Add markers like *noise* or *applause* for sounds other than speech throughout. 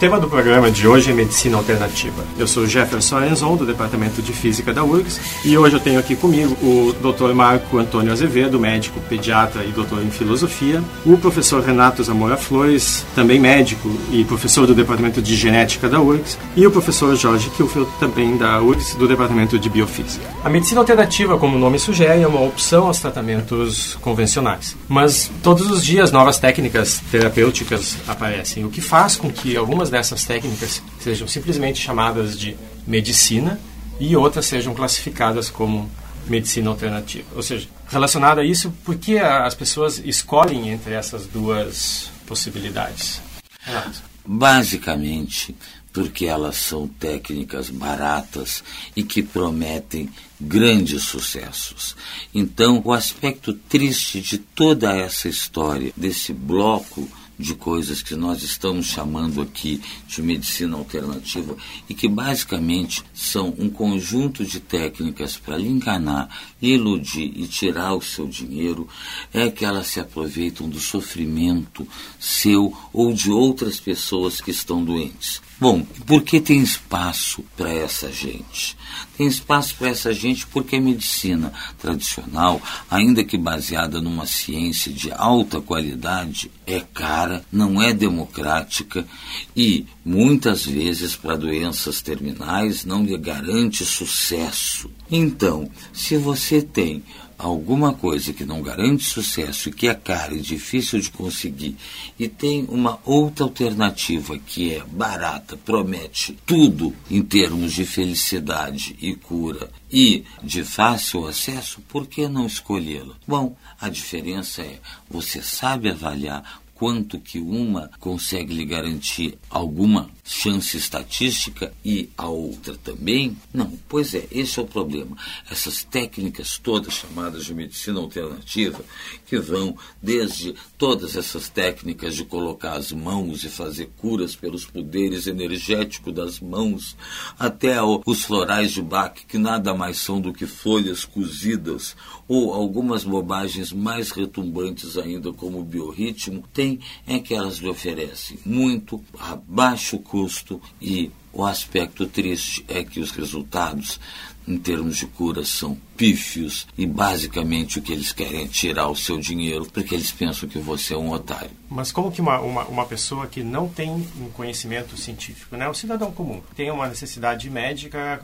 Tema do programa de hoje é medicina alternativa. Eu sou Jefferson Arenzon, do Departamento de Física da URGS, e hoje eu tenho aqui comigo o Dr. Marco Antônio Azevedo, médico, pediatra e doutor em filosofia, o professor Renato Zamora Flores, também médico e professor do Departamento de Genética da URGS, e o professor Jorge Kilfeld, também da URGS, do Departamento de Biofísica. A medicina alternativa, como o nome sugere, é uma opção aos tratamentos convencionais. Mas todos os dias novas técnicas terapêuticas aparecem, o que faz com que algumas dessas técnicas sejam simplesmente chamadas de medicina e outras sejam classificadas como medicina alternativa. Ou seja, relacionado a isso, por que as pessoas escolhem entre essas duas possibilidades? Renato. Basicamente, porque elas são técnicas baratas e que prometem grandes sucessos. Então, o aspecto triste de toda essa história, desse bloco de coisas que nós estamos chamando aqui de medicina alternativa e que basicamente são um conjunto de técnicas para lhe enganar, lhe iludir e tirar o seu dinheiro, é que elas se aproveitam do sofrimento seu ou de outras pessoas que estão doentes. Bom, por que tem espaço para essa gente? Tem espaço para essa gente porque a medicina tradicional, ainda que baseada numa ciência de alta qualidade, é cara, não é democrática e, muitas vezes, para doenças terminais, não lhe garante sucesso. Então, se você tem alguma coisa que não garante sucesso que é cara e difícil de conseguir, e tem uma outra alternativa que é barata, promete tudo em termos de felicidade e cura e de fácil acesso, por que não escolhê-la? Bom, a diferença é você sabe avaliar quanto que uma consegue lhe garantir alguma chance estatística e a outra também? Não, pois é, esse é o problema. Essas técnicas todas chamadas de medicina alternativa, que vão desde todas essas técnicas de colocar as mãos e fazer curas pelos poderes energéticos das mãos, até os florais de Bach, que nada mais são do que folhas cozidas, ou algumas bobagens mais retumbantes ainda, como o biorritmo, tem é que elas lhe oferecem muito a baixo custo e o aspecto triste é que os resultados em termos de cura são pífios e basicamente o que eles querem é tirar o seu dinheiro porque eles pensam que você é um otário. Mas como que uma, uma, uma pessoa que não tem um conhecimento científico, né, o cidadão comum, tem uma necessidade médica,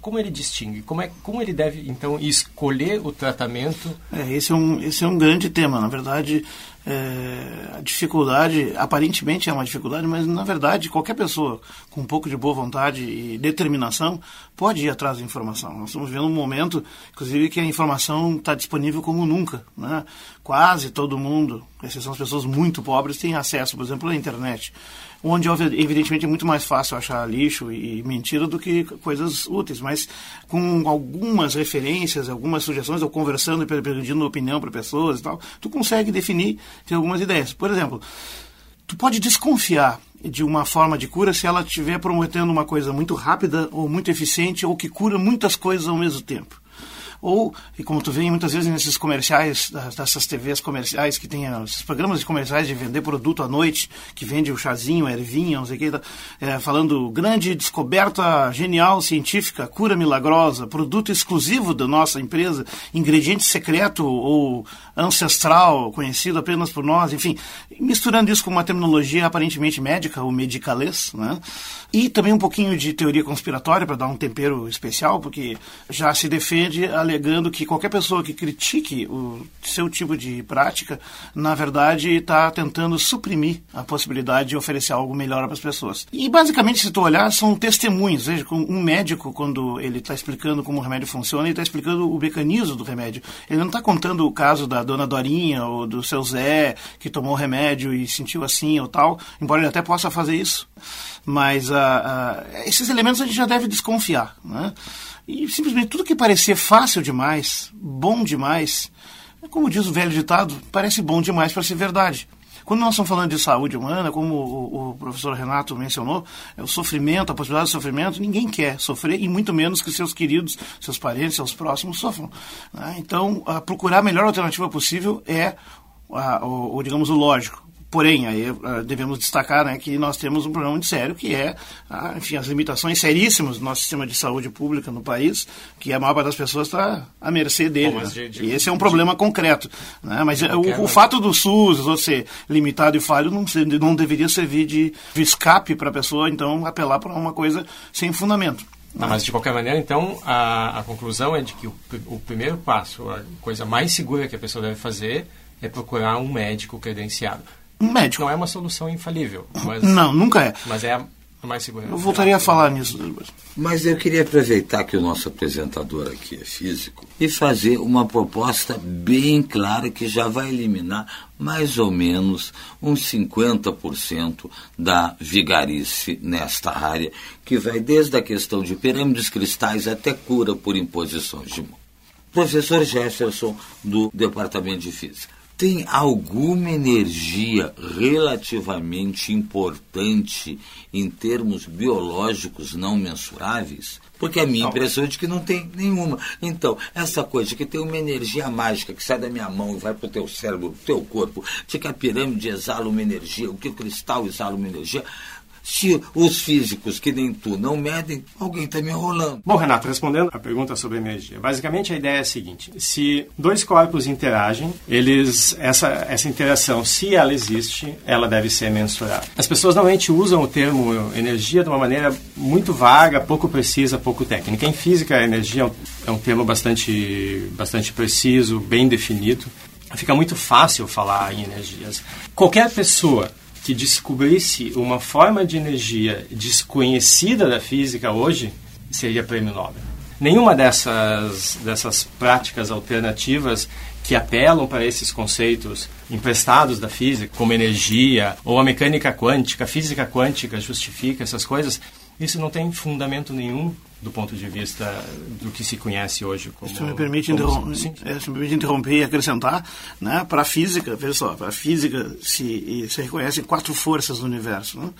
como ele distingue? Como, é, como ele deve, então, escolher o tratamento? É, esse, é um, esse é um grande tema. Na verdade, é, a dificuldade, aparentemente é uma dificuldade, mas na verdade qualquer pessoa com um pouco de boa vontade e determinação pode ir atrás da informação. Nós estamos vivendo um momento, inclusive, que a informação está disponível como nunca. Né? Quase todo mundo, com exceção das pessoas muito pobres, tem acesso, por exemplo, à internet onde evidentemente é muito mais fácil achar lixo e mentira do que coisas úteis, mas com algumas referências, algumas sugestões, ou conversando e pedindo opinião para pessoas e tal, tu consegue definir, ter algumas ideias. Por exemplo, tu pode desconfiar de uma forma de cura se ela estiver prometendo uma coisa muito rápida ou muito eficiente ou que cura muitas coisas ao mesmo tempo. Ou, e como tu vê muitas vezes nesses comerciais, dessas TVs comerciais que tem ah, esses programas de comerciais de vender produto à noite, que vende o chazinho, a ervinha, não sei o que, é, falando grande descoberta genial, científica, cura milagrosa, produto exclusivo da nossa empresa, ingrediente secreto ou ancestral, conhecido apenas por nós, enfim, misturando isso com uma terminologia aparentemente médica, o medicalês, né? E também um pouquinho de teoria conspiratória para dar um tempero especial, porque já se defende alegando que qualquer pessoa que critique o seu tipo de prática, na verdade, está tentando suprimir a possibilidade de oferecer algo melhor para as pessoas. E basicamente, se tu olhar, são testemunhos. Veja, um médico, quando ele está explicando como o remédio funciona, ele está explicando o mecanismo do remédio. Ele não está contando o caso da dona Dorinha ou do seu Zé, que tomou o remédio e sentiu assim ou tal, embora ele até possa fazer isso mas uh, uh, esses elementos a gente já deve desconfiar. Né? E simplesmente tudo que parecer fácil demais, bom demais, é como diz o velho ditado, parece bom demais para ser verdade. Quando nós estamos falando de saúde humana, como o, o professor Renato mencionou, é o sofrimento, a possibilidade de sofrimento, ninguém quer sofrer, e muito menos que seus queridos, seus parentes, seus próximos sofram. Né? Então, procurar a melhor alternativa possível é o, o, digamos, o lógico. Porém, aí uh, devemos destacar né, que nós temos um problema muito sério, que é uh, enfim, as limitações seríssimas do nosso sistema de saúde pública no país, que a maior parte das pessoas está à mercê dele. Bom, né? de, de, e esse é um problema de, concreto. Né? Mas o, o, fato do SUS ou ser limitado e falho não, não deveria servir de, de escape para a pessoa, então, apelar para uma coisa sem fundamento. Não, mas de qualquer maneira, então, a, a conclusão é de que o, o primeiro passo, a coisa mais segura que a pessoa deve fazer é procurar um médico credenciado. Um médico. Não é uma solução infalível. Mas, não, nunca é. Mas é a mais segura. Eu voltaria a falar nisso depois. Mas eu queria aproveitar que o nosso apresentador aqui é físico e fazer uma proposta bem clara que já vai eliminar mais ou menos uns 50% da vigarice nesta área, que vai desde a questão de pirâmides cristais até cura por imposições de mão. Professor Jefferson, do Departamento de Física tem alguma energia relativamente importante em termos biológicos não mensuráveis? Porque a minha impressão é de que não tem nenhuma. Então, essa coisa de que tem uma energia mágica que sai da minha mão e vai para o teu cérebro, para o teu corpo, de que a pirâmide exala uma energia, o que o cristal exala uma energia, se os físicos que nem tu não medem, alguém está me enrolando. Bom, Renato, respondendo a pergunta sobre energia, basicamente a ideia é a seguinte: se dois corpos interagem, eles essa essa interação, se ela existe, ela deve ser mensurada. As pessoas normalmente usam o termo energia de uma maneira muito vaga, pouco precisa, pouco técnica. Em física, a energia é um termo bastante bastante preciso, bem definido. Fica muito fácil falar em energias. Qualquer pessoa que descobrisse uma forma de energia desconhecida da física hoje, seria prêmio Nobel. Nenhuma dessas, dessas práticas alternativas que apelam para esses conceitos emprestados da física, como energia ou a mecânica quântica, a física quântica justifica essas coisas, isso não tem fundamento nenhum do ponto de vista do que se conhece hoje como. Se me permite, se, é, se me permite interromper e acrescentar, né, para a física, veja só, para a física se, se reconhecem quatro forças do universo, né,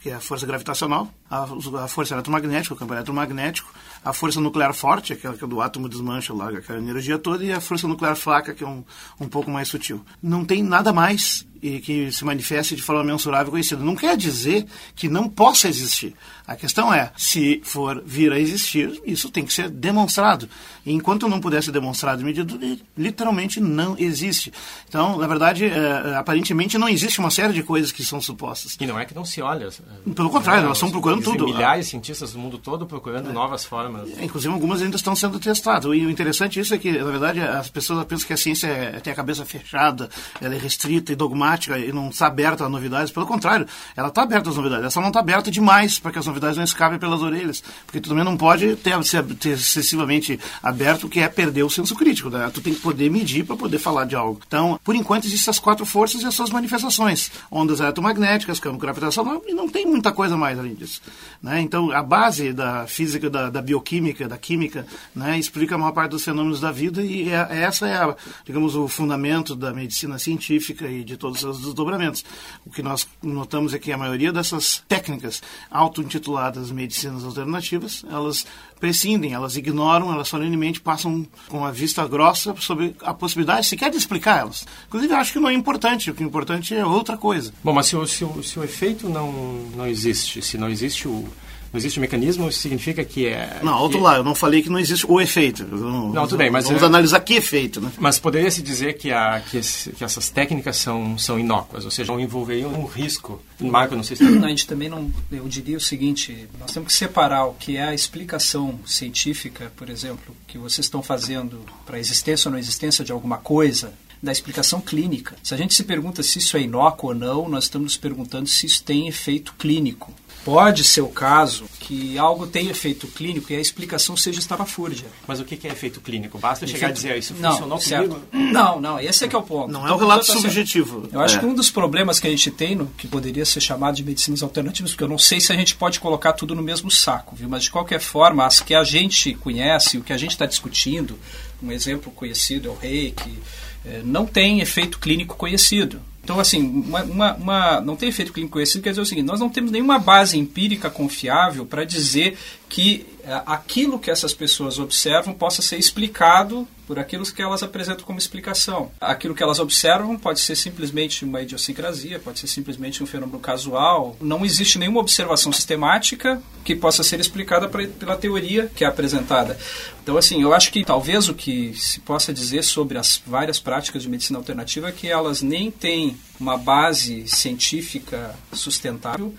que é a força gravitacional, a, a força eletromagnética, o campo eletromagnético, a força nuclear forte, aquela que é do átomo desmancha lá aquela energia toda, e a força nuclear fraca, que é um, um pouco mais sutil. Não tem nada mais que se manifeste de forma mensurável e conhecida. Não quer dizer que não possa existir. A questão é, se for vir a existir, isso tem que ser demonstrado. E enquanto não puder ser demonstrado e medido, literalmente não existe. Então, na verdade, é, aparentemente não existe uma série de coisas que são supostas. E não é que não se olha. Pelo contrário, elas estão procurando tudo. milhares de cientistas do mundo todo procurando é. novas formas. Inclusive, algumas ainda estão sendo testadas. E o interessante disso é que, na verdade, as pessoas pensam que a ciência é, tem a cabeça fechada, ela é restrita e dogmática e não está aberta a novidades. Pelo contrário, ela está aberta às novidades. Ela só não está aberta demais para que as novidades não escapem pelas orelhas. Porque tu também não pode ter, ter excessivamente aberto, o que é perder o senso crítico. Né? Tu tem que poder medir para poder falar de algo. Então, por enquanto, existem essas quatro forças e as suas manifestações. Ondas eletromagnéticas, campo gravitacional, e não tem muita coisa mais além disso. Né? Então, a base da física, da, da bioquímica, da química, né, explica a maior parte dos fenômenos da vida e é, essa é, a, digamos, o fundamento da medicina científica e de todos os desdobramentos. O que nós notamos é que a maioria dessas técnicas auto-intituladas medicinas alternativas, elas prescindem, elas ignoram, elas solenemente passam com a vista grossa sobre a possibilidade sequer de explicar elas. Inclusive, acho que não é importante, o que é importante é outra coisa. Bom, mas se o, se o, se o efeito não, não existe, se não existe o não existe mecanismo, isso significa que é... Não, outro que... lá, eu não falei que não existe o efeito. Não, não tudo bem, mas... Vamos é... analisar que efeito, né? Mas poderia-se dizer que, a, que, esse, que, essas técnicas são, são inócuas, ou seja, não envolveriam um risco. Marco, não sei se... Não, a gente também não... Eu diria o seguinte, nós temos que separar o que é a explicação científica, por exemplo, que vocês estão fazendo para a existência ou não existência de alguma coisa, da explicação clínica. Se a gente se pergunta se isso é inócuo ou não, nós estamos nos perguntando se isso tem efeito clínico. Pode ser o caso que algo tenha efeito clínico e a explicação seja estapafúrdia. Mas o que é efeito clínico? Basta efeito... chegar a dizer isso funcionou não, comigo? Não, não, esse é que é o ponto. Não é o relato subjetivo. Eu acho é. que um dos problemas que a gente tem, no, que poderia ser chamado de medicinas alternativas, porque eu não sei se a gente pode colocar tudo no mesmo saco, viu? mas de qualquer forma, as que a gente conhece, o que a gente está discutindo, um exemplo conhecido é o reiki, é, não tem efeito clínico conhecido. Então, assim, uma, uma, uma, não tem efeito clínico conhecido quer dizer o seguinte: nós não temos nenhuma base empírica confiável para dizer que é, aquilo que essas pessoas observam possa ser explicado por aquilo que elas apresentam como explicação. Aquilo que elas observam pode ser simplesmente uma idiosincrasia, pode ser simplesmente um fenômeno casual. Não existe nenhuma observação sistemática que possa ser explicada pela teoria que é apresentada. Então, assim, eu acho que talvez o que se possa dizer sobre as várias práticas de medicina alternativa é que elas nem têm uma base científica sustentável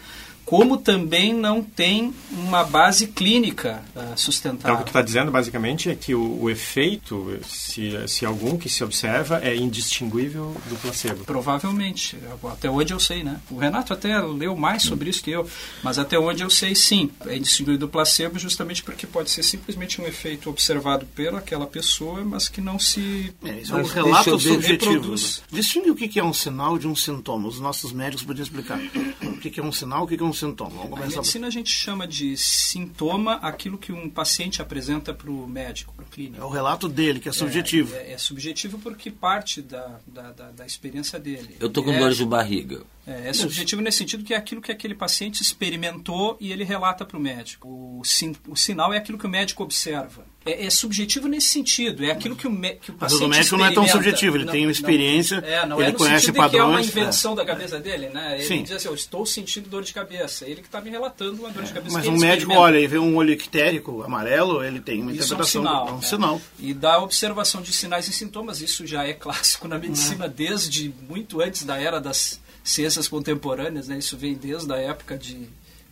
como também não tem uma base clínica uh, sustentável. Então, o que tu está dizendo, basicamente, é que o, o, efeito, se, se algum que se observa, é indistinguível do placebo. Provavelmente. Até onde eu sei, né? O Renato até leu mais sobre isso que eu, mas até onde eu sei, sim. É indistinguível do placebo justamente porque pode ser simplesmente um efeito observado pelaquela pessoa, mas que não se... É, isso é um relato subjetivo. Distingue o que é um sinal de um sintoma. Os nossos médicos podiam explicar. O que é um sinal, o que é um sintoma? Vamos começar. Na medicina a gente chama de sintoma aquilo que um paciente apresenta para o médico, para o clínico. É o relato dele, que é subjetivo. É, é, é subjetivo porque parte da, da, da, da experiência dele. Eu estou com é, dor de barriga. É, é subjetivo nesse sentido que é aquilo que aquele paciente experimentou e ele relata para o médico. O, sin, o sinal é aquilo que o médico observa. É, é, subjetivo nesse sentido, é aquilo que o, me, que o paciente Mas o médico não é tão subjetivo, ele não, tem uma experiência, não, é, não ele é conhece padrões. Que é uma invenção da cabeça dele, né? Ele Sim. diz assim, eu estou sentindo dor de cabeça. Ele que está me relatando uma dor de cabeça. Mas um médico olha e vê um olho ictérico amarelo, ele tem uma isso interpretação. É um sinal. É um sinal. E da observação de sinais e sintomas, isso já é clássico na medicina desde muito antes da era das ciências contemporâneas, né? Isso vem desde a época de,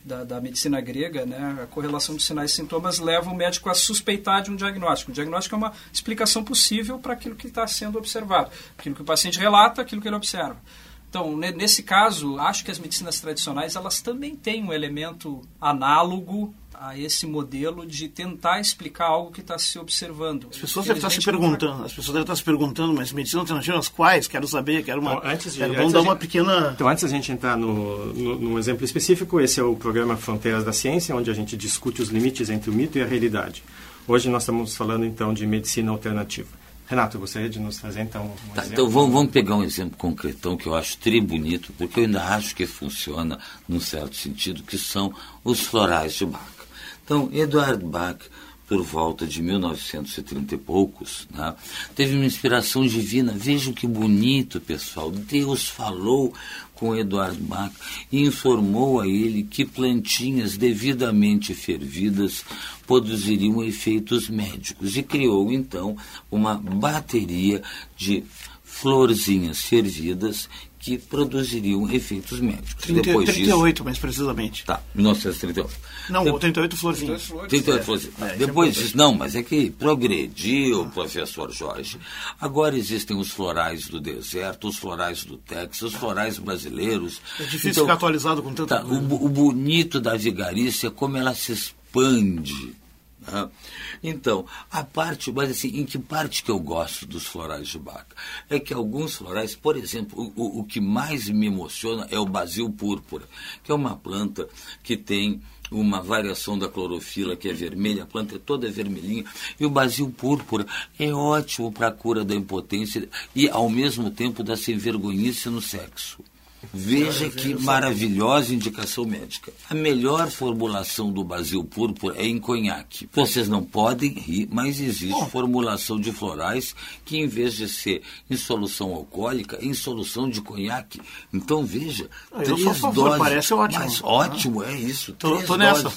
da, da, medicina grega, né? A correlação de sinais e sintomas leva o médico a suspeitar de um diagnóstico. O diagnóstico é uma explicação possível para aquilo que está sendo observado, aquilo que o paciente relata, aquilo que ele observa. Então, nesse caso, acho que as medicinas tradicionais elas também têm um elemento análogo a esse modelo de tentar explicar algo que está se observando. As pessoas devem estar se perguntando, as pessoas devem estar se perguntando, mas medicina alternativa, as quais? Quero saber, quero uma. Então, antes de, quero, vamos dar uma pequena. Então, antes da gente entrar no, no, num exemplo específico, esse é o programa Fronteiras da Ciência, onde a gente discute os limites entre o mito e a realidade. Hoje nós estamos falando então de medicina alternativa. Renato, gostaria de nos fazer então um tá, Então vamos, vamos, pegar um exemplo concretão que eu acho tri bonito, porque eu ainda acho que funciona num certo sentido, que são os florais de Bach. Então, Eduard Bach, por volta de 1930 e poucos, né, teve uma inspiração divina. Vejam que bonito, pessoal. Deus falou com Eduard Bach e informou a ele que plantinhas devidamente fervidas produziriam efeitos médicos e criou então uma bateria de florzinhas fervidas que produziriam efeitos médicos. 30, Depois 38, disso, mais precisamente. Tá, 1938. Não, de, 38 florzinhas. 38 florzinhas. É, Depois é disso, não, mas é que progrediu, ah. professor Jorge. Agora existem os florais do deserto, os florais do Texas, os florais brasileiros. É difícil então, ficar atualizado com tanto. Tá, o, o bonito da vigarice é como ela se expande então, a parte, mas assim, em que parte que eu gosto dos florais de Bach? É que alguns florais, por exemplo, o, o que mais me emociona é o basil púrpura, que é uma planta que tem uma variação da clorofila que é vermelha, a planta é toda vermelhinha, e o basil púrpura é ótimo para a cura da impotência e, ao mesmo tempo, da sem vergonhice no sexo. Veja que maravilhosa indicação médica. A melhor formulação do basil púrpura é em conhaque. Vocês não podem rir, mas existe formulação de florais que, em vez de ser em solução alcoólica, é em solução de conhaque. Então, veja, Eu três favor, doses. Parece ótimo. Mas ótimo, é isso. Tô, três tô nessa.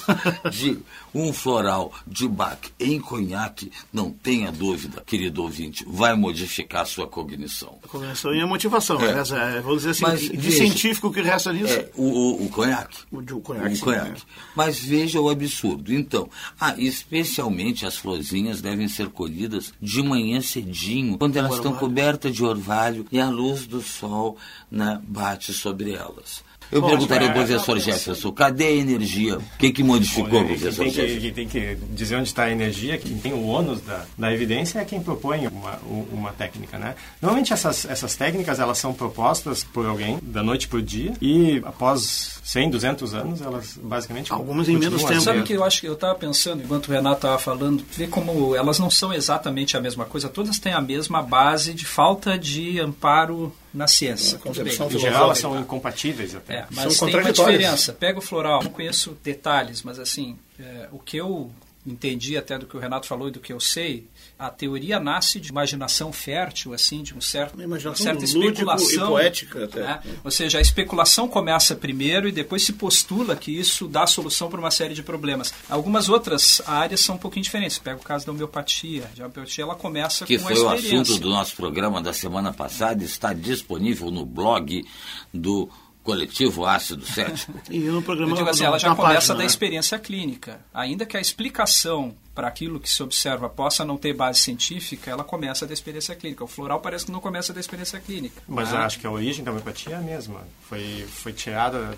de um floral de Bach em conhaque, não tenha dúvida, querido ouvinte, vai modificar a sua cognição. A cognição e a motivação. É. Né? Vou dizer assim, mas, científico que resta nisso? É, o, o, o conhaque. O, o conhaque. O sim, conhaque. É. Mas veja o absurdo. Então, ah, especialmente as florzinhas devem ser colhidas de manhã cedinho, quando elas estão cobertas de orvalho e a luz do sol né, bate sobre elas. Eu Bom, perguntaria ao professor Jefferson, cadê a energia? O que, que modificou, Bom, professor tem Jefferson? Que, tem que dizer onde está a energia, quem tem o ônus da, da evidência é quem propõe uma, uma técnica, né? Normalmente essas, essas técnicas, elas são propostas por alguém da da noite para o dia e após 100, 200 anos, elas basicamente algumas em menos tempo. Sabe que eu acho que eu estava pensando enquanto o Renato estava falando, ver como elas não são exatamente a mesma coisa, todas têm a mesma base de falta de amparo na ciência. Em geral, elas são incompatíveis até. É, mas tem uma diferença. Pega o floral, não conheço detalhes, mas assim, é, o que eu entendi até do que o Renato falou e do que eu sei, a teoria nasce de imaginação fértil, assim, de um certo, uma, uma certa especulação. E poética até. Né? Ou seja, a especulação começa primeiro e depois se postula que isso dá solução para uma série de problemas. Algumas outras áreas são um pouquinho diferentes. Pega o caso da homeopatia. A homeopatia ela começa que com foi o assunto do nosso programa da semana passada, está disponível no blog do coletivo ácido cético. *laughs* e no programa Eu digo assim, ela já começa página, da né? experiência clínica. Ainda que a explicação para aquilo que se observa possa não ter base científica, ela começa da experiência clínica. O floral parece que não começa da experiência clínica. Mas né? eu acho que a origem da homeopatia é a mesma. Foi, foi tirada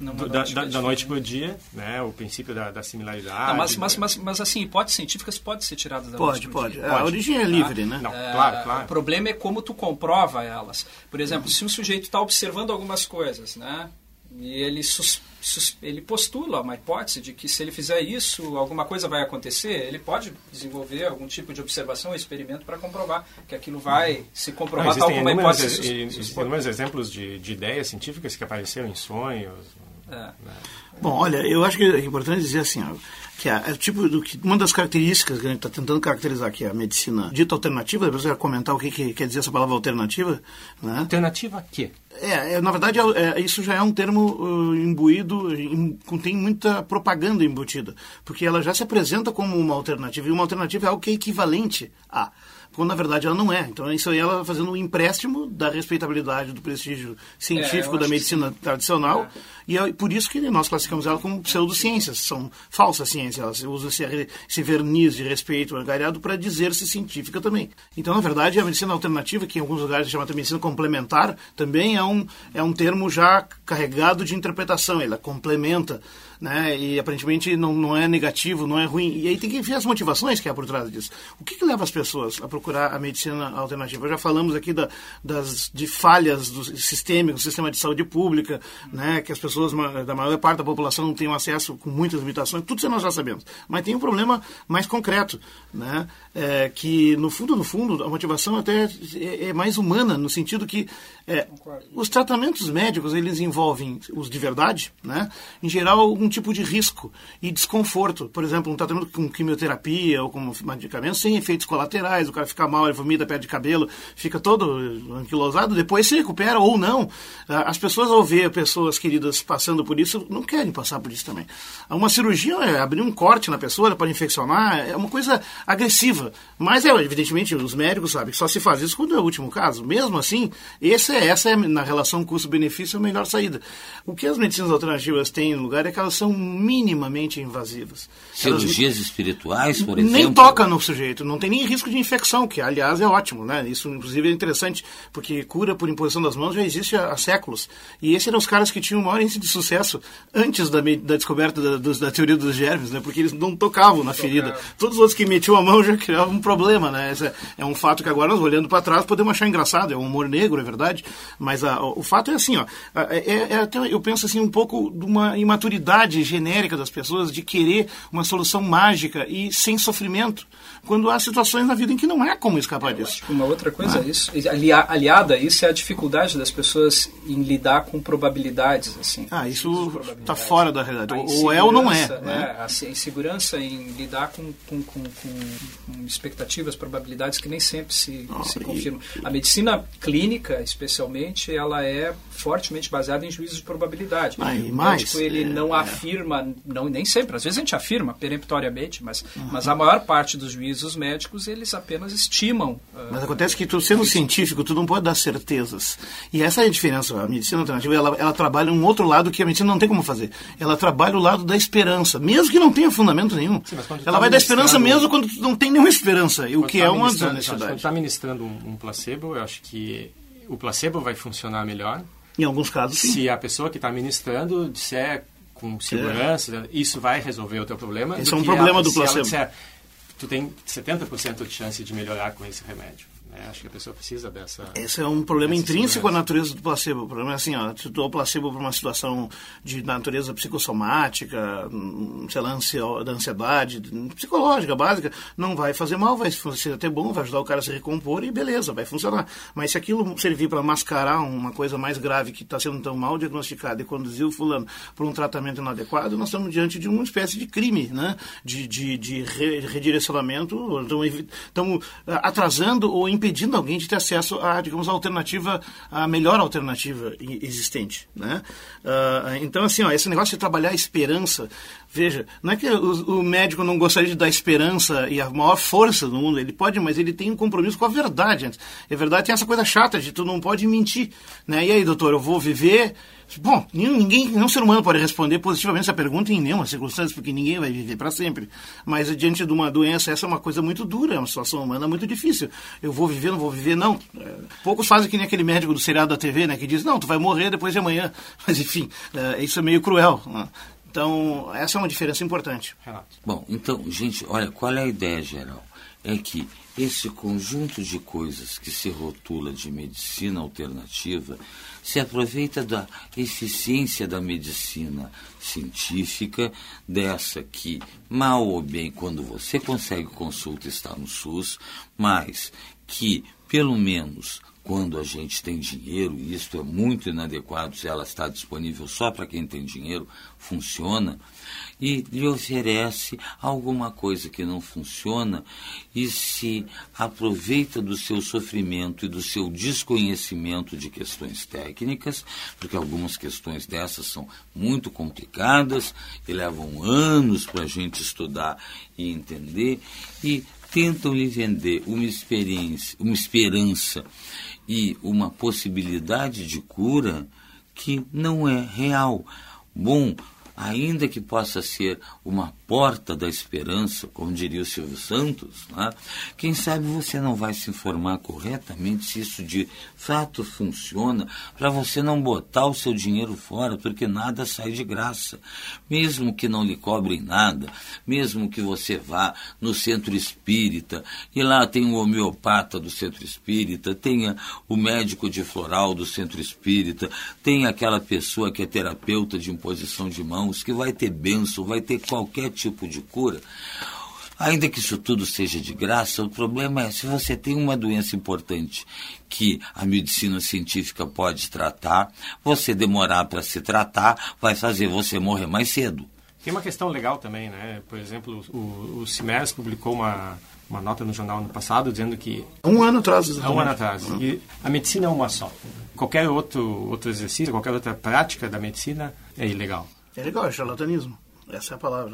do, da, da, da, noite para o dia, né? o princípio da, da similaridade. Não, mas, mas, mas, mas, assim, hipóteses científicas podem ser tiradas da pode, noite pode. dia. pode. A origem é livre, né? Não, é, claro, claro. O problema é como tu comprova elas. Por exemplo, se um sujeito está observando algumas coisas, né? E ele, sus, sus, ele postula uma hipótese de que se ele fizer isso, alguma coisa vai acontecer. Ele pode desenvolver algum tipo de observação ou experimento para comprovar que aquilo vai se comprovar Não, tal como uma hipótese. Existem inúmeros exemplos de, de ideias científicas que apareceram em sonhos. É. Bom, olha, eu acho que é importante dizer assim, ó, que é, é tipo do que uma das características que a gente está tentando caracterizar aqui a medicina dita alternativa, depois você vai comentar o que, que, quer dizer essa palavra alternativa, né? Alternativa a quê? É, é na verdade, é, isso já é um termo uh, imbuído, im, tem muita propaganda embutida, porque ela já se apresenta como uma alternativa, e uma alternativa é algo que é equivalente a quando na verdade ela não é. Então isso aí ela fazendo um empréstimo da respeitabilidade do prestígio científico é, da medicina tradicional é. e é por isso que nós classificamos ela como pseudociências, são falsas ciências, elas usam esse, esse verniz de respeito angariado para dizer-se científica também. Então na verdade a medicina alternativa, que em alguns lugares se chama de medicina complementar, também é um, é um termo já carregado de interpretação, ela complementa né? E aparentemente não, não é negativo, não é ruim. E aí tem que ver as motivações que há por trás disso. O que, que leva as pessoas a procurar a medicina alternativa? Já falamos aqui da, das, de falhas do sistêmico, do sistema de saúde pública, né? Que as pessoas, da maior parte da população, não tem acesso com muitas limitações. Tudo isso nós já sabemos. Mas tem um problema mais concreto, né? É, que no fundo, no fundo, a motivação até é, é mais humana, no sentido que é, os tratamentos médicos, eles envolvem os de verdade, né? Em geral, algum tipo de risco e desconforto. Por exemplo, um tratamento com quimioterapia ou com medicamentos sem efeitos colaterais, o cara fica mal, ele vomita, perde cabelo, fica todo anquilosado, depois se recupera ou não. Ah, as pessoas, ao ver pessoas queridas passando por isso, não querem passar por isso também. Uma cirurgia é abrir um corte na pessoa para infeccionar, é uma coisa agressiva. Mas, é, evidentemente, os médicos sabem que só se faz isso quando é o último caso. Mesmo assim, esse é, essa é, na relação custo-benefício, a melhor saída. O que as medicinas alternativas têm no lugar é que elas são minimamente invasivas. Cirurgias elas, espirituais, por exemplo? Nem toca no sujeito, não tem nem risco de infecção, que aliás é ótimo, né? Isso, inclusive, é interessante, porque cura por imposição das mãos já existe há, há séculos. E esses eram os caras que tinham o maior índice de sucesso antes da, da descoberta da, da, da, teoria dos germes, né? Porque eles não tocavam na ferida. Todos os outros que metiam a mão já criavam um problema, né? Esse é, é um fato que agora, nós olhando para trás, podemos achar engraçado, é um humor negro, é verdade, mas a, o fato é assim, ó, é, é, é até, eu penso assim um pouco de uma imaturidade genérica das pessoas de querer uma solução mágica e sem sofrimento, quando há situações na vida em que não há como escapar disso. uma outra coisa, ah. isso, aliada a isso é a dificuldade das pessoas em lidar com probabilidades, assim. Ah, isso está fora da realidade. Ou é ou não é. Né? né? A insegurança em lidar com, com, com, com expectativas, probabilidades que nem sempre se, oh, se confirmam. A medicina clínica, especialmente, ela é fortemente baseada em juízos de probabilidade. Ah, e mais, então, tipo, ele é, não é. Afirma, não, nem sempre, às vezes a gente afirma peremptoriamente, mas, uhum. mas a maior parte dos juízos médicos, eles apenas estimam. Uh, mas acontece que tu, sendo científico, tu não pode dar certezas. E essa é a diferença. A medicina alternativa, ela, ela trabalha um outro lado que a medicina não tem como fazer. Ela trabalha o lado da esperança, mesmo que não tenha fundamento nenhum. Sim, ela tá vai dar esperança mesmo quando tu não tem nenhuma esperança, o que tá é uma desonestidade. Quando está ministrando um, um placebo, eu acho que o placebo vai funcionar melhor em alguns casos, sim. Se a pessoa que está ministrando disser com segurança, isso vai resolver o teu problema. Esse é um problema do placebo. Disser, tu tem 70% de chance de melhorar com esse remédio. É, acho que a pessoa precisa dessa. Esse é um problema intrínseco à natureza do placebo. O problema é assim, ó, se tu o placebo para uma situação de natureza psicossomática, hum, sei lá, da ansiedade, psicológica, básica, não vai fazer mal, vai ser até bom, vai ajudar o cara a se recompor e beleza, vai funcionar. Mas se aquilo servir para mascarar uma coisa mais grave que está sendo tão mal diagnosticada e conduzir o fulano para um tratamento inadequado, nós estamos diante de uma espécie de crime, né? de, de, de redirecionamento, estamos atrasando ou impedindo impedindo alguém de ter acesso a, digamos, a alternativa, a melhor alternativa existente, né? Uh, então, assim, ó, esse negócio de trabalhar a esperança, veja, não é que o, o, médico não gostaria de dar esperança e a maior força do mundo, ele pode, mas ele tem um compromisso com a verdade. A verdade tem essa coisa chata de tu não pode mentir, né? E aí, doutor, eu vou viver Bom, ninguém, nenhum ser humano pode responder positivamente essa pergunta em nenhuma circunstância, porque ninguém vai viver para sempre. Mas diante de uma doença, essa é uma coisa muito dura, é uma situação humana muito difícil. Eu vou viver, não vou viver, não. É, poucos fazem que nem aquele médico do seriado da TV, né, que diz, não, tu vai morrer depois de amanhã. *laughs* Mas, enfim, é, isso é meio cruel. Né? Então, essa é uma diferença importante. Bom, então, gente, olha, qual é a ideia geral? É que esse conjunto de coisas que se rotula de medicina alternativa se aproveita da eficiência da medicina científica, dessa que, mal ou bem, quando você consegue consulta, está no SUS, mas que, pelo menos, quando a gente tem dinheiro, e isto é muito inadequado se ela está disponível só para quem tem dinheiro, funciona, e lhe oferece alguma coisa que não funciona e se aproveita do seu sofrimento e do seu desconhecimento de questões técnicas, porque algumas questões dessas são muito complicadas e levam anos para a gente estudar e entender, e tentam lhe vender uma experiência, uma esperança e uma possibilidade de cura que não é real. Bom, ainda que possa ser uma porta da esperança, como diria o Silvio Santos, né? quem sabe você não vai se informar corretamente se isso de fato funciona, para você não botar o seu dinheiro fora, porque nada sai de graça. Mesmo que não lhe cobrem nada, mesmo que você vá no centro espírita e lá tem o homeopata do centro espírita, tenha o médico de floral do centro espírita, tem aquela pessoa que é terapeuta de imposição de mãos, que vai ter benção, vai ter qualquer tipo de cura. Ainda que isso tudo seja de graça, o problema é se você tem uma doença importante que a medicina científica pode tratar, você demorar para se tratar vai fazer você morrer mais cedo. Tem uma questão legal também, né? Por exemplo, o, o CIMERS publicou uma, uma nota no jornal no passado dizendo que... Um ano atrás. Um ano atrás. E a medicina é uma só. Qualquer outro, outro exercício, qualquer outra prática da medicina é ilegal. É legal, é charlatanismo. Essa é a palavra.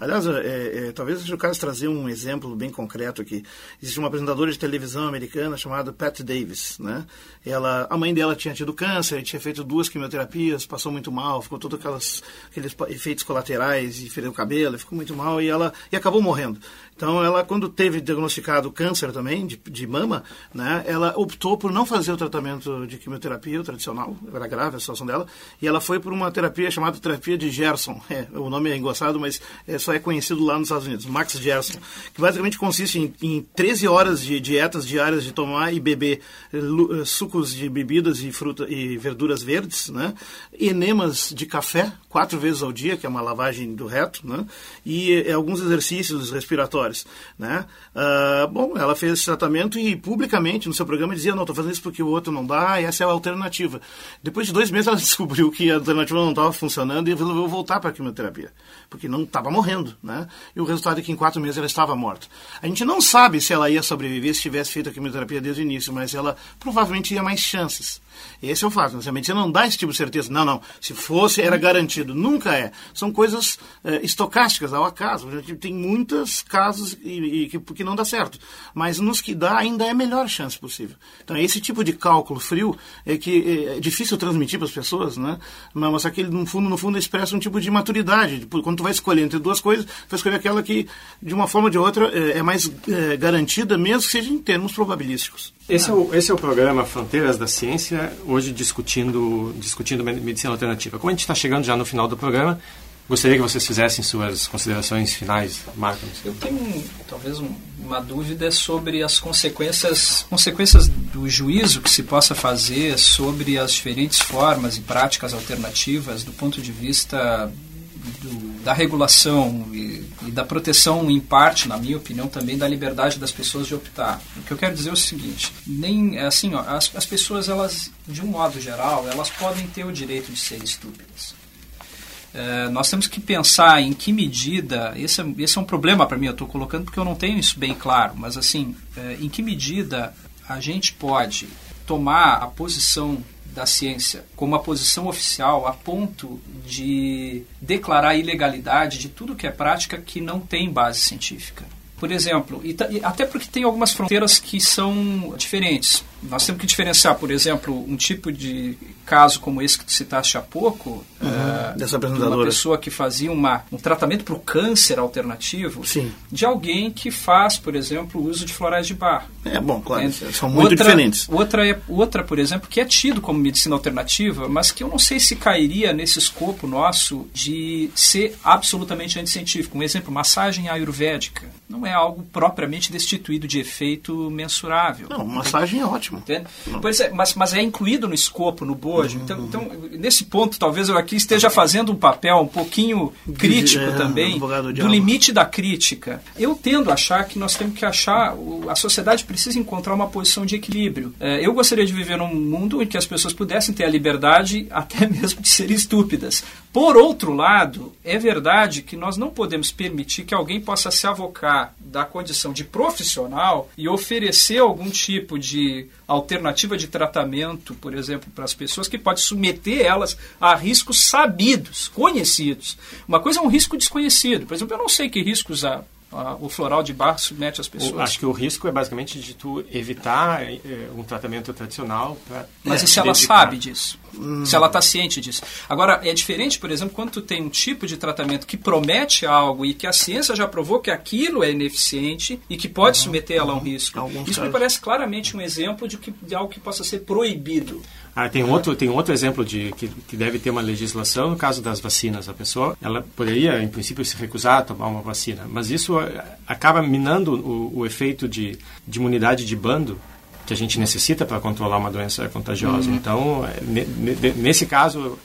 Aliás, é, é, talvez seja o caso trazer um exemplo bem concreto aqui. Existe uma apresentadora de televisão americana chamada Pat Davis. Né? Ela, a mãe dela tinha tido câncer, tinha feito duas quimioterapias, passou muito mal, ficou todos aquelas, aqueles efeitos colaterais e feriu o cabelo, ficou muito mal e ela e acabou morrendo. Então, ela, quando teve diagnosticado câncer também, de, de mama, né, ela optou por não fazer o tratamento de quimioterapia tradicional, era grave a situação dela, e ela foi por uma terapia chamada terapia de Gerson. *laughs* É, o nome é engraçado, mas é, só é conhecido lá nos Estados Unidos, Max Gerson, que basicamente consiste em, em 13 horas de dietas diárias de tomar e beber eh, eh, sucos de bebidas e fruta e verduras verdes, né, enemas de café, quatro vezes ao dia, que é uma lavagem do reto, né, e é, alguns exercícios respiratórios né? Uh, bom, ela fez esse tratamento e publicamente no seu programa dizia, não, estou fazendo isso porque o outro não dá e essa é a alternativa. Depois de dois meses ela *laughs* descobriu que a alternativa não estava funcionando e resolveu voltar para a quimioterapia, porque não estava morrendo, né? E o resultado é que em quatro meses ela estava morta. A gente não sabe se ela ia sobreviver se tivesse feito a quimioterapia desde o início, mas ela provavelmente ia mais chances. Esse é o fato. A medicina não dá esse tipo de certeza. Não, não. Se fosse, era garantido. Nunca é. São coisas é, estocásticas, ao acaso. A gente tem muitos casos e, e, que, que não dá certo. Mas nos que dá, ainda é a melhor chance possível. Então, esse tipo de cálculo frio é que é, é difícil transmitir para as pessoas, né? Mas só que ele, no fundo, no fundo, expressa um tipo de maturidade. Quando tu vai escolher entre duas coisas, tu vai escolher aquela que, de uma forma ou de outra, é, é mais é, garantida, mesmo que seja em termos probabilísticos. Esse, é o, esse é o programa Fronteiras da Ciência, hoje discutindo, discutindo medicina alternativa. Como a gente está chegando já no final do programa, Gostaria que vocês fizessem suas considerações finais, Marcos. Eu tenho talvez um, uma dúvida sobre as consequências, consequências do juízo que se possa fazer sobre as diferentes formas e práticas alternativas do ponto de vista do, da regulação e, e, da proteção, em parte, na minha opinião, também da liberdade das pessoas de optar. O que eu quero dizer é o seguinte: nem assim, ó, as, as pessoas, elas, de um modo geral, elas podem ter o direito de serem estúpidas. É, nós temos que pensar em que medida, esse é, esse é um problema para mim, eu estou colocando porque eu não tenho isso bem claro, mas assim, é, em que medida a gente pode tomar a posição da ciência como a posição oficial a ponto de declarar a ilegalidade de tudo que é prática que não tem base científica. Por exemplo, e, até porque tem algumas fronteiras que são diferentes. Nós temos que diferenciar, por exemplo, um tipo de caso como esse que tu citaste há pouco, uhum, uh, dessa apresentadora. uma pessoa que fazia uma, um tratamento para o câncer alternativo, Sim. de alguém que faz, por exemplo, o uso de florais de bar. É bom, claro, são muito outra, diferentes. Outra, é, outra, por exemplo, que é tido como medicina alternativa, mas que eu não sei se cairia nesse escopo nosso de ser absolutamente anticientífico. Um exemplo, massagem ayurvédica. Não é algo propriamente destituído de efeito mensurável. Não, massagem é ótimo. Entende? Pois é, mas, mas é incluído no escopo, no bojo. Então, então, nesse ponto, talvez eu aqui esteja fazendo um papel um pouquinho crítico é, também do limite da crítica. Eu tendo a achar que nós temos que achar, a sociedade precisa encontrar uma posição de equilíbrio. É, eu gostaria de viver num mundo em que as pessoas pudessem ter a liberdade *laughs* até mesmo de serem estúpidas. Por outro lado, é verdade que nós não podemos permitir que alguém possa se avocar da condição de profissional e oferecer algum tipo de alternativa de tratamento, por exemplo, para as pessoas que pode submeter elas a riscos sabidos, conhecidos. Uma coisa é um risco desconhecido. Por exemplo, eu não sei que riscos há o floral de bar submete as pessoas. acho que o risco é basicamente de tu evitar é, um tratamento tradicional. Pra, Mas é, e se ela dedicar. sabe disso? Hum. Se ela está ciente disso? Agora, é diferente, por exemplo, quando tu tem um tipo de tratamento que promete algo e que a ciência já provou que aquilo é ineficiente e que pode uhum. submeter ela a um risco. Alguns Isso casos. me parece claramente um exemplo de, que, de algo que possa ser proibido. Ah, tem, outro, tem outro exemplo de que, que deve ter uma legislação no caso das vacinas. A pessoa ela poderia, em princípio, se recusar a tomar uma vacina, mas isso eh, acaba minando o, o efeito de, de imunidade de bando que a gente necessita para controlar uma doença contagiosa. Uhum. Então, eh, nesse caso,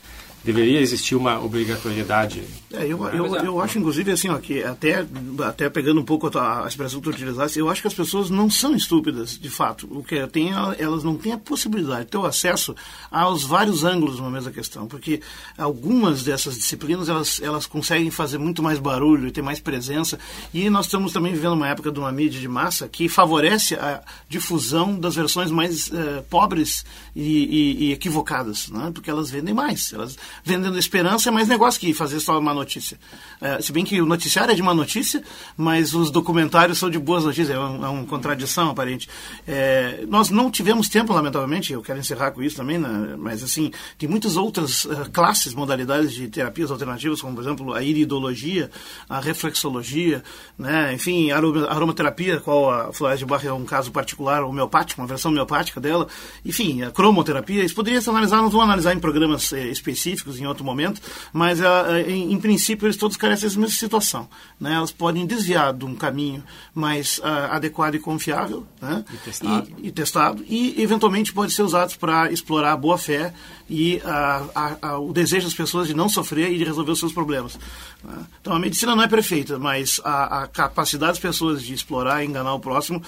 deveria existir uma obrigatoriedade. É, eu, eu, eu acho, inclusive, assim, ó, que até, até pegando um pouco a, a expressão que tu utilizaste, eu acho que as pessoas não são estúpidas, de fato. O que tem, elas não têm a possibilidade de ter o acesso aos vários ângulos de uma mesma questão, porque algumas dessas disciplinas, elas, elas conseguem fazer muito mais barulho e ter mais presença, e nós estamos também vivendo uma época de uma mídia de massa que favorece a difusão das versões mais eh, pobres e, e, e equivocadas, né? porque elas vendem mais, elas vendendo esperança é mais negócio que fazer só uma notícia. É, se bem que o noticiário é de uma notícia, mas os documentários são de boas notícias, é uma, é uma contradição aparente. É, nós não tivemos tempo, lamentavelmente, eu quero encerrar com isso também, né, mas assim, tem muitas outras uh, classes, modalidades de terapias alternativas, como por exemplo a iridologia, a reflexologia, né, enfim, a aromaterapia, qual a Floresta de Barra é um caso particular homeopático, uma versão homeopática dela, enfim, a cromoterapia, isso poderia ser analisado, não vou analisar em programas eh, específicos, específicos em outro momento, mas ah, em, em, princípio eles todos carecem da mesma situação. Né? Elas podem desviar de um caminho mais uh, adequado e confiável né? e, testado. E, e, testado, e eventualmente pode ser usados para explorar a boa fé e uh, o desejo das pessoas de não sofrer e de resolver os seus problemas. Né? Então a medicina não é perfeita, mas a, a capacidade das pessoas de explorar e enganar o próximo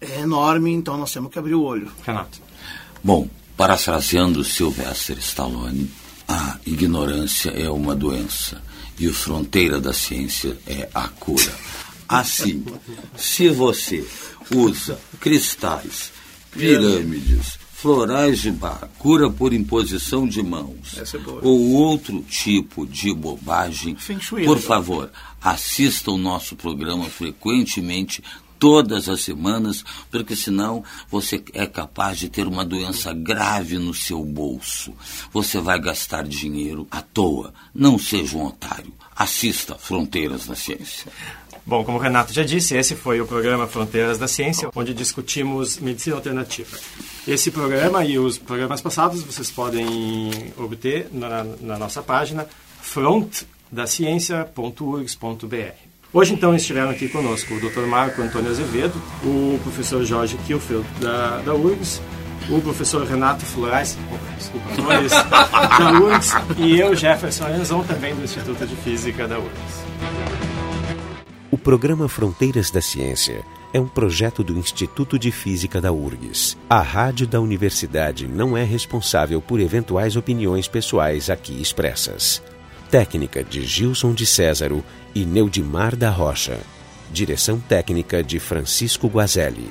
é enorme, então nós temos que abrir o olho. Renato. Bom, parafraseando Sylvester Stallone, a ignorância é uma doença e o fronteira da ciência é a cura. Assim, se você usa cristais, pirâmides, florais de bar, cura por imposição de mãos é ou outro tipo de bobagem, por favor, assista o nosso programa frequentemente todas as semanas, porque senão você é capaz de ter uma doença grave no seu bolso. Você vai gastar dinheiro à toa. Não seja um otário. Assista Fronteiras da Ciência. Bom, como o Renato já disse, esse foi o programa Fronteiras da Ciência, onde discutimos medicina alternativa. Esse programa e os programas passados vocês podem obter na, na nossa página front da ciência.urgs.br. Hoje, então, estiveram aqui conosco o Dr. Marco Antônio Azevedo, o professor Jorge Kielfeld, da, da URGS, o professor Renato Florais, desculpa, Flores, *laughs* da URGS, e eu, Jefferson Enzon, também do Instituto de Física da URGS. O programa Fronteiras da Ciência é um projeto do Instituto de Física da URGS. A rádio da universidade não é responsável por eventuais opiniões pessoais aqui expressas. Técnica de Gilson de Césaro e Neudimar da Rocha. Direção técnica de Francisco Guazelli.